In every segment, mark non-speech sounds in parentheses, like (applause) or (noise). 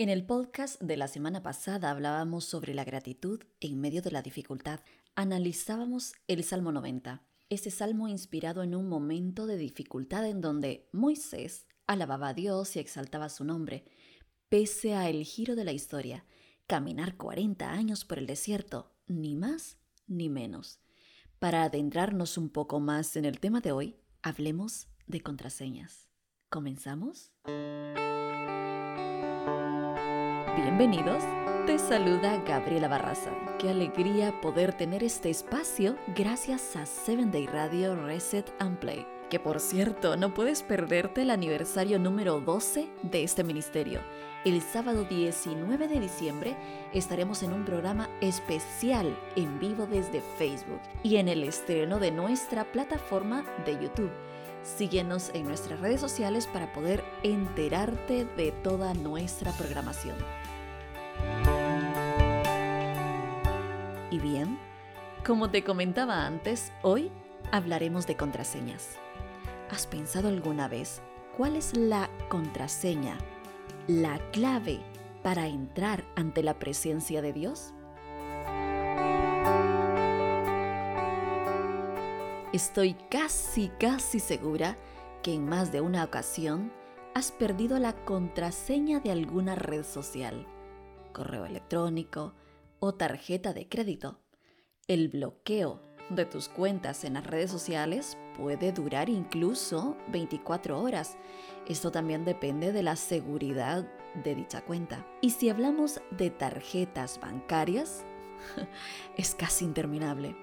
En el podcast de la semana pasada hablábamos sobre la gratitud en medio de la dificultad. Analizábamos el Salmo 90, ese salmo inspirado en un momento de dificultad en donde Moisés alababa a Dios y exaltaba su nombre, pese a el giro de la historia, caminar 40 años por el desierto, ni más ni menos. Para adentrarnos un poco más en el tema de hoy, hablemos de contraseñas. ¿Comenzamos? Bienvenidos, te saluda Gabriela Barraza. Qué alegría poder tener este espacio gracias a 7 Day Radio Reset and Play. Que por cierto, no puedes perderte el aniversario número 12 de este ministerio. El sábado 19 de diciembre estaremos en un programa especial en vivo desde Facebook y en el estreno de nuestra plataforma de YouTube Síguenos en nuestras redes sociales para poder enterarte de toda nuestra programación. Y bien, como te comentaba antes, hoy hablaremos de contraseñas. ¿Has pensado alguna vez cuál es la contraseña, la clave para entrar ante la presencia de Dios? Estoy casi, casi segura que en más de una ocasión has perdido la contraseña de alguna red social, correo electrónico o tarjeta de crédito. El bloqueo de tus cuentas en las redes sociales puede durar incluso 24 horas. Esto también depende de la seguridad de dicha cuenta. Y si hablamos de tarjetas bancarias, (laughs) es casi interminable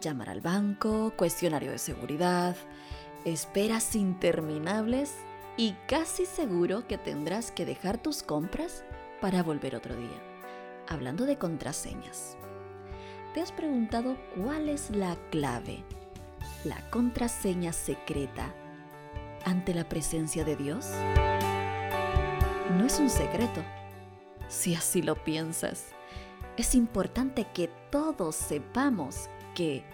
llamar al banco, cuestionario de seguridad, esperas interminables y casi seguro que tendrás que dejar tus compras para volver otro día. Hablando de contraseñas, ¿te has preguntado cuál es la clave, la contraseña secreta ante la presencia de Dios? No es un secreto, si así lo piensas. Es importante que todos sepamos que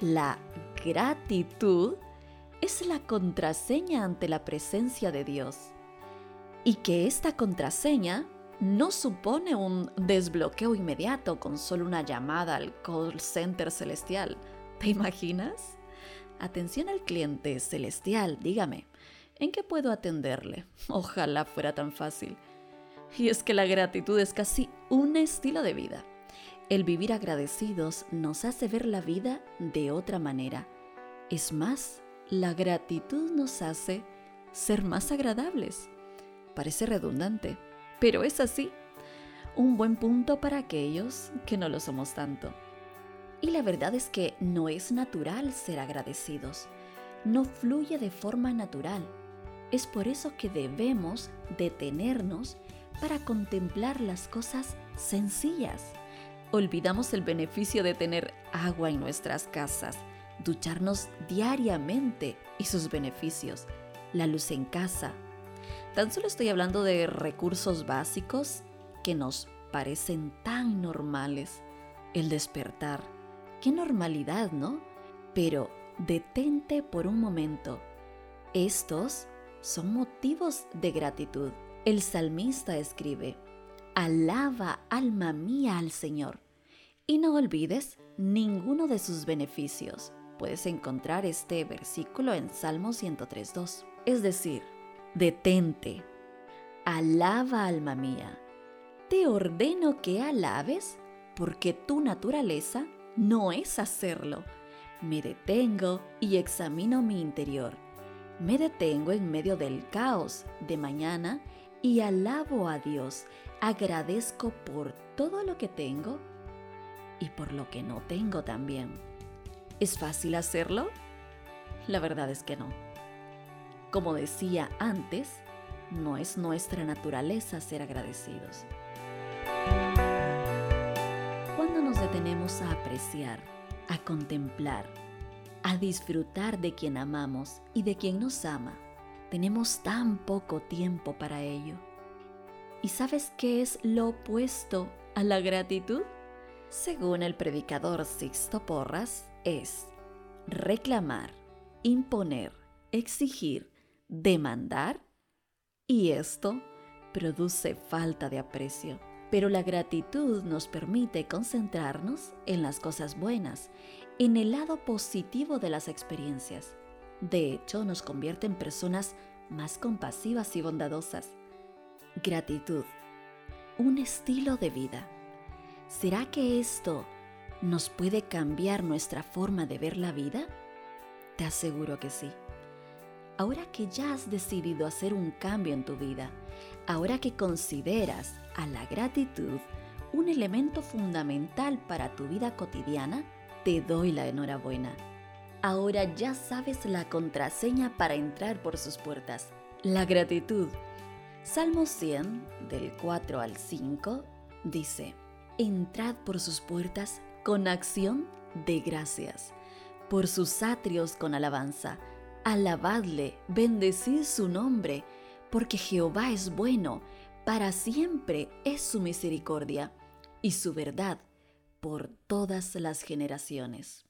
la gratitud es la contraseña ante la presencia de Dios y que esta contraseña no supone un desbloqueo inmediato con solo una llamada al call center celestial. ¿Te imaginas? Atención al cliente celestial, dígame, ¿en qué puedo atenderle? Ojalá fuera tan fácil. Y es que la gratitud es casi un estilo de vida. El vivir agradecidos nos hace ver la vida de otra manera. Es más, la gratitud nos hace ser más agradables. Parece redundante, pero es así. Un buen punto para aquellos que no lo somos tanto. Y la verdad es que no es natural ser agradecidos. No fluye de forma natural. Es por eso que debemos detenernos para contemplar las cosas sencillas olvidamos el beneficio de tener agua en nuestras casas, ducharnos diariamente y sus beneficios, la luz en casa. Tan solo estoy hablando de recursos básicos que nos parecen tan normales. El despertar. Qué normalidad, ¿no? Pero detente por un momento. Estos son motivos de gratitud. El salmista escribe, Alaba alma mía al Señor y no olvides ninguno de sus beneficios. Puedes encontrar este versículo en Salmo 103.2. Es decir, detente, alaba alma mía. Te ordeno que alabes porque tu naturaleza no es hacerlo. Me detengo y examino mi interior. Me detengo en medio del caos de mañana y alabo a Dios. Agradezco por todo lo que tengo y por lo que no tengo también. ¿Es fácil hacerlo? La verdad es que no. Como decía antes, no es nuestra naturaleza ser agradecidos. Cuando nos detenemos a apreciar, a contemplar, a disfrutar de quien amamos y de quien nos ama, tenemos tan poco tiempo para ello. ¿Y sabes qué es lo opuesto a la gratitud? según el predicador Sixto Porras, es reclamar, imponer, exigir, demandar y esto produce falta de aprecio, pero la gratitud nos permite concentrarnos en las cosas buenas, en el lado positivo de las experiencias. De hecho, nos convierte en personas más compasivas y bondadosas. Gratitud. Un estilo de vida. ¿Será que esto nos puede cambiar nuestra forma de ver la vida? Te aseguro que sí. Ahora que ya has decidido hacer un cambio en tu vida, ahora que consideras a la gratitud un elemento fundamental para tu vida cotidiana, te doy la enhorabuena. Ahora ya sabes la contraseña para entrar por sus puertas, la gratitud. Salmo 100, del 4 al 5, dice, Entrad por sus puertas con acción de gracias, por sus atrios con alabanza Alabadle, bendecid su nombre, porque Jehová es bueno, para siempre es su misericordia y su verdad por todas las generaciones.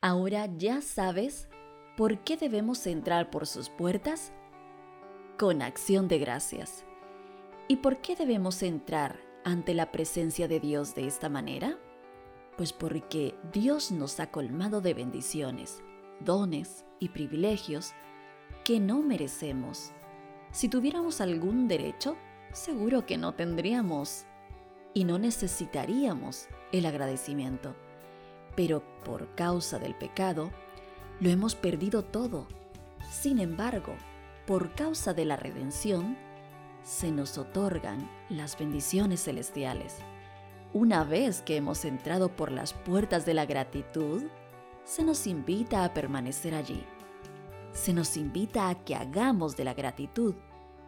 Ahora ya sabes por qué debemos entrar por sus puertas con acción de gracias. ¿Y por qué debemos entrar ante la presencia de Dios de esta manera? Pues porque Dios nos ha colmado de bendiciones dones y privilegios que no merecemos. Si tuviéramos algún derecho, seguro que no tendríamos y no necesitaríamos el agradecimiento. Pero por causa del pecado, lo hemos perdido todo. Sin embargo, por causa de la redención, se nos otorgan las bendiciones celestiales. Una vez que hemos entrado por las puertas de la gratitud, se nos invita a permanecer allí. Se nos invita a que hagamos de la gratitud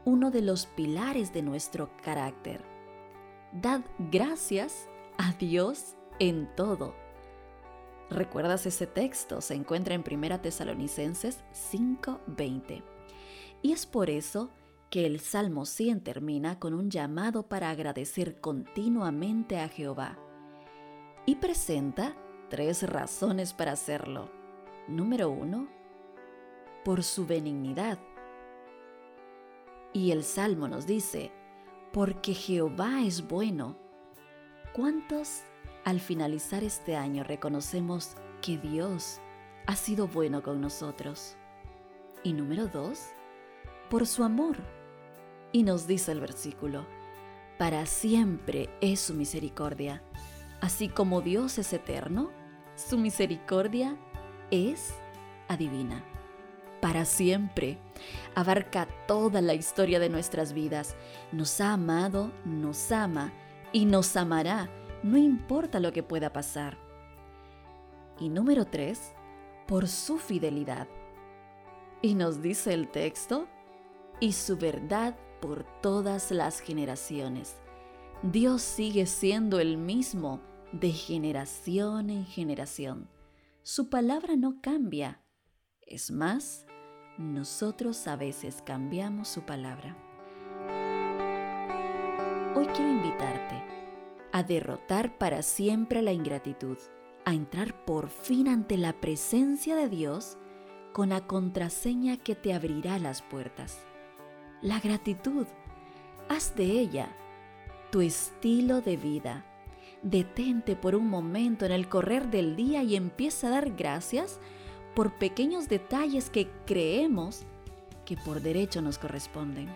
uno de los pilares de nuestro carácter. Dad gracias a Dios en todo. ¿Recuerdas ese texto? Se encuentra en 1 Tesalonicenses 5:20. Y es por eso que el Salmo 100 termina con un llamado para agradecer continuamente a Jehová y presenta tres razones para hacerlo. Número uno, por su benignidad. Y el Salmo nos dice, porque Jehová es bueno. ¿Cuántos al finalizar este año reconocemos que Dios ha sido bueno con nosotros? Y número dos, por su amor. Y nos dice el versículo, para siempre es su misericordia Así como Dios es eterno, su misericordia es adivina. Para siempre. Abarca toda la historia de nuestras vidas. Nos ha amado, nos ama y nos amará, no importa lo que pueda pasar. Y número tres, por su fidelidad. Y nos dice el texto, y su verdad por todas las generaciones. Dios sigue siendo el mismo de generación en generación. Su palabra no cambia. Es más, nosotros a veces cambiamos su palabra. Hoy quiero invitarte a derrotar para siempre la ingratitud, a entrar por fin ante la presencia de Dios con la contraseña que te abrirá las puertas. La gratitud. Haz de ella tu estilo de vida. Detente por un momento en el correr del día y empieza a dar gracias por pequeños detalles que creemos que por derecho nos corresponden.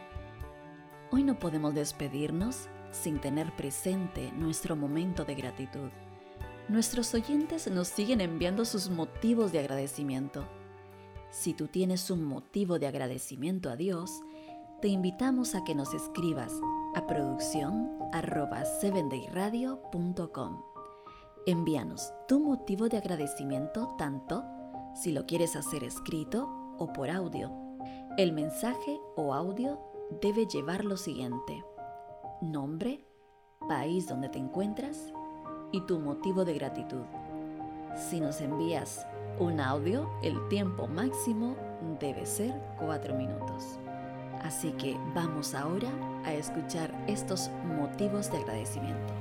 Hoy no podemos despedirnos sin tener presente nuestro momento de gratitud. Nuestros oyentes nos siguen enviando sus motivos de agradecimiento. Si tú tienes un motivo de agradecimiento a Dios, te invitamos a que nos escribas a producción arroba Envíanos tu motivo de agradecimiento tanto si lo quieres hacer escrito o por audio. El mensaje o audio debe llevar lo siguiente. Nombre, país donde te encuentras y tu motivo de gratitud. Si nos envías un audio, el tiempo máximo debe ser cuatro minutos. Así que vamos ahora a escuchar estos motivos de agradecimiento.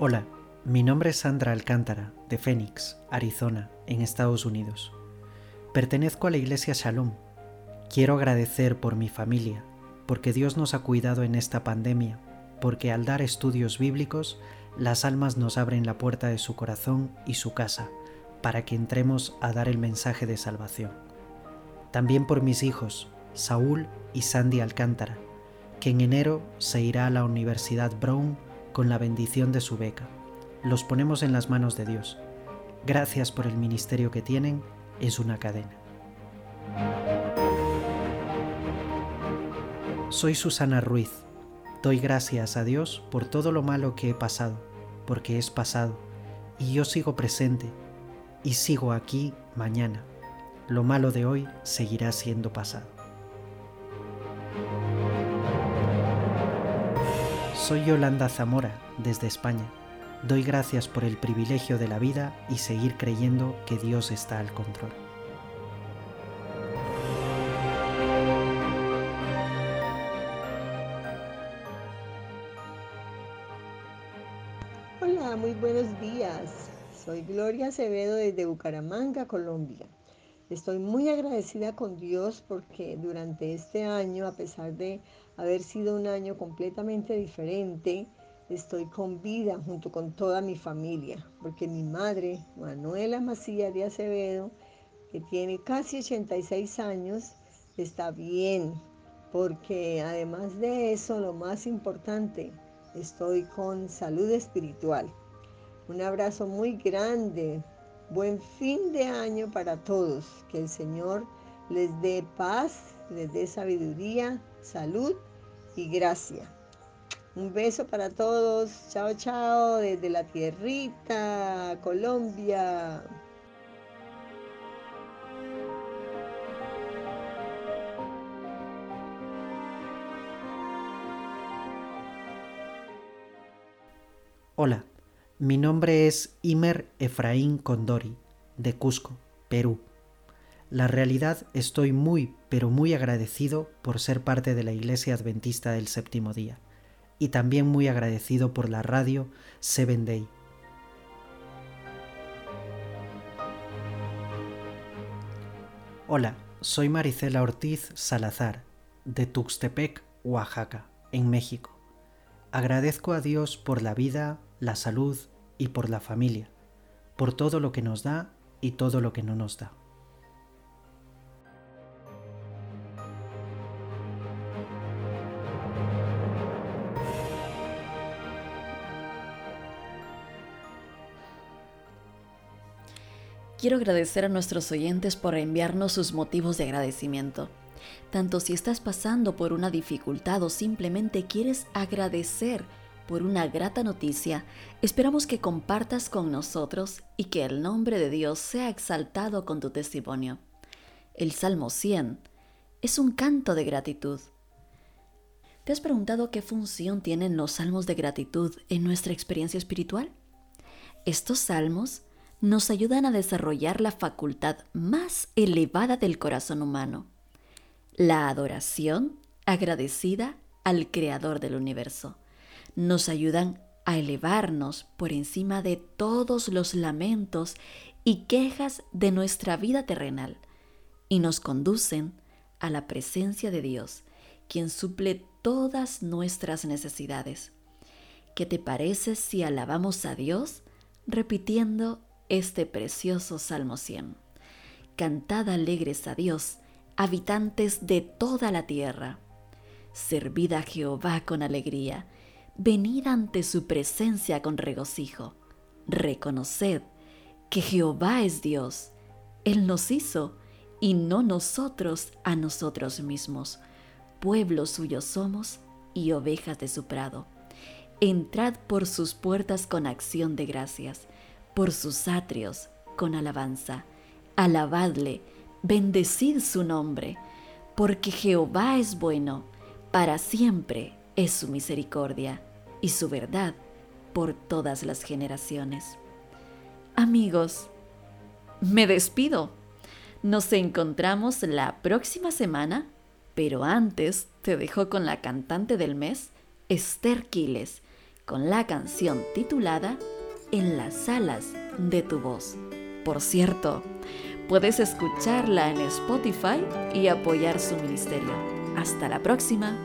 Hola, mi nombre es Sandra Alcántara, de Phoenix, Arizona, en Estados Unidos. Pertenezco a la Iglesia Shalom. Quiero agradecer por mi familia, porque Dios nos ha cuidado en esta pandemia, porque al dar estudios bíblicos, las almas nos abren la puerta de su corazón y su casa, para que entremos a dar el mensaje de salvación. También por mis hijos, Saúl y Sandy Alcántara, que en enero se irá a la Universidad Brown con la bendición de su beca. Los ponemos en las manos de Dios. Gracias por el ministerio que tienen, es una cadena. Soy Susana Ruiz. Doy gracias a Dios por todo lo malo que he pasado, porque es pasado, y yo sigo presente, y sigo aquí mañana. Lo malo de hoy seguirá siendo pasado. Soy Yolanda Zamora, desde España. Doy gracias por el privilegio de la vida y seguir creyendo que Dios está al control. Hola, muy buenos días. Soy Gloria Acevedo desde Bucaramanga, Colombia. Estoy muy agradecida con Dios porque durante este año, a pesar de haber sido un año completamente diferente, estoy con vida junto con toda mi familia, porque mi madre, Manuela Macías de Acevedo, que tiene casi 86 años, está bien, porque además de eso, lo más importante, estoy con salud espiritual. Un abrazo muy grande Buen fin de año para todos. Que el Señor les dé paz, les dé sabiduría, salud y gracia. Un beso para todos. Chao, chao, desde la tierrita, Colombia. Hola. Mi nombre es Imer Efraín Condori, de Cusco, Perú. La realidad estoy muy, pero muy agradecido por ser parte de la Iglesia Adventista del Séptimo Día y también muy agradecido por la radio Seven Day. Hola, soy Maricela Ortiz Salazar, de Tuxtepec, Oaxaca, en México. Agradezco a Dios por la vida, la salud y por la familia, por todo lo que nos da y todo lo que no nos da. Quiero agradecer a nuestros oyentes por enviarnos sus motivos de agradecimiento. Tanto si estás pasando por una dificultad o simplemente quieres agradecer por una grata noticia, esperamos que compartas con nosotros y que el nombre de Dios sea exaltado con tu testimonio. El Salmo 100 es un canto de gratitud. ¿Te has preguntado qué función tienen los salmos de gratitud en nuestra experiencia espiritual? Estos salmos nos ayudan a desarrollar la facultad más elevada del corazón humano, la adoración agradecida al Creador del universo nos ayudan a elevarnos por encima de todos los lamentos y quejas de nuestra vida terrenal y nos conducen a la presencia de Dios, quien suple todas nuestras necesidades. ¿Qué te parece si alabamos a Dios repitiendo este precioso Salmo 100? Cantad alegres a Dios, habitantes de toda la tierra. Servid a Jehová con alegría venid ante su presencia con regocijo. Reconoced que Jehová es Dios. Él nos hizo y no nosotros a nosotros mismos. Pueblo suyo somos y ovejas de su prado. Entrad por sus puertas con acción de gracias, por sus atrios con alabanza. Alabadle, bendecid su nombre, porque Jehová es bueno, para siempre es su misericordia y su verdad por todas las generaciones. Amigos, me despido. Nos encontramos la próxima semana, pero antes te dejo con la cantante del mes, Esther Quiles, con la canción titulada En las alas de tu voz. Por cierto, Puedes escucharla en Spotify y apoyar su ministerio. Hasta la próxima.